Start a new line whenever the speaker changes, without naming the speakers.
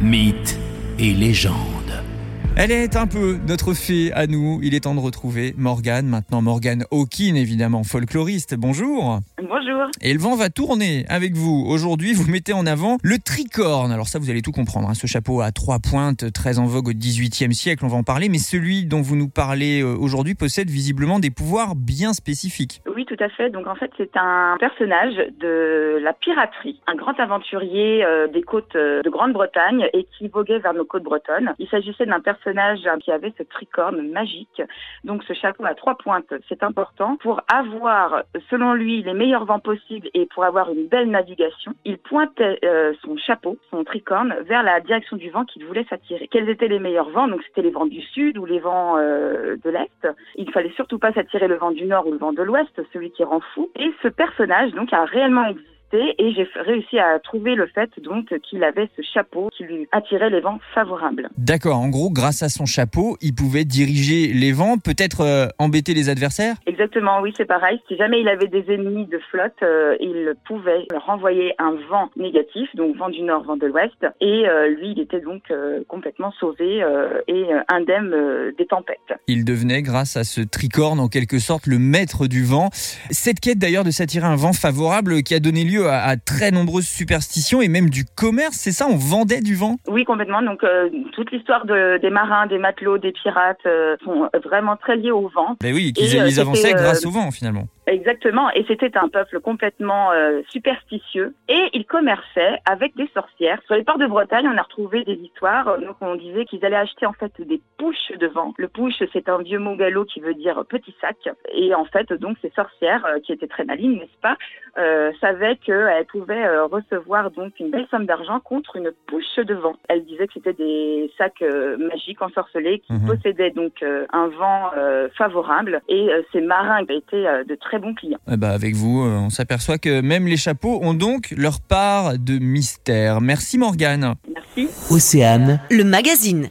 mythes et légendes.
Elle est un peu notre fée à nous. Il est temps de retrouver Morgane. Maintenant, Morgane Hawkin, évidemment, folkloriste. Bonjour.
Bonjour.
Et le vent va tourner avec vous. Aujourd'hui, vous mettez en avant le tricorne. Alors ça, vous allez tout comprendre. hein. Ce chapeau à trois pointes, très en vogue au XVIIIe siècle, on va en parler. Mais celui dont vous nous parlez euh, aujourd'hui possède visiblement des pouvoirs bien spécifiques.
Oui, tout à fait. Donc en fait, c'est un personnage de la piraterie, un grand aventurier euh, des côtes euh, de Grande-Bretagne et qui voguait vers nos côtes bretonnes. Il s'agissait d'un personnage qui avait ce tricorne magique. Donc ce chapeau à trois pointes, c'est important pour avoir, selon lui, les meilleurs vents possibles et pour avoir une belle navigation. Il pointait euh, son chapeau, son tricorne, vers la direction du vent qu'il voulait s'attirer. Quels étaient les meilleurs vents? Donc c'était les vents du sud ou les vents euh, de l'est. Il fallait surtout pas s'attirer le vent du nord ou le vent de l'ouest, celui qui rend fou. Et ce personnage donc a réellement existé et j'ai réussi à trouver le fait donc qu'il avait ce chapeau qui lui attirait les vents favorables.
D'accord. En gros, grâce à son chapeau, il pouvait diriger les vents, peut-être euh, embêter les adversaires?
Exactement, oui, c'est pareil. Si jamais il avait des ennemis de flotte, euh, il pouvait leur renvoyer un vent négatif, donc vent du nord, vent de l'ouest, et euh, lui, il était donc complètement sauvé et indemne des tempêtes.
Il devenait, grâce à ce tricorne, en quelque sorte, le maître du vent. Cette quête d'ailleurs de s'attirer un vent favorable qui a donné lieu à, à très nombreuses superstitions et même du commerce, c'est ça On vendait du vent?
Oui, complètement. Donc euh, toute l'histoire de, des marins, des matelots, des pirates euh, sont vraiment très liées au vent.
Ben oui,
Et, euh,
ils avançaient grâce au vent finalement.
Exactement, et c'était un peuple complètement euh, superstitieux, et ils commerçaient avec des sorcières. Sur les ports de Bretagne, on a retrouvé des histoires, donc on disait qu'ils allaient acheter en fait des pouches de vent. Le pouche, c'est un vieux mot gallo qui veut dire petit sac, et en fait, donc ces sorcières, euh, qui étaient très malines, n'est-ce pas, euh, savaient qu'elles pouvaient euh, recevoir donc une belle somme d'argent contre une pouche de vent. Elles disaient que c'était des sacs euh, magiques ensorcelés qui
Mhm.
possédaient donc un vent favorable, et ces marins étaient de très bons clients.
Eh ben, avec vous, euh, on s'aperçoit que même les chapeaux ont donc leur part de mystère. Merci Morgane.
Merci.
Océane,
Le magazine.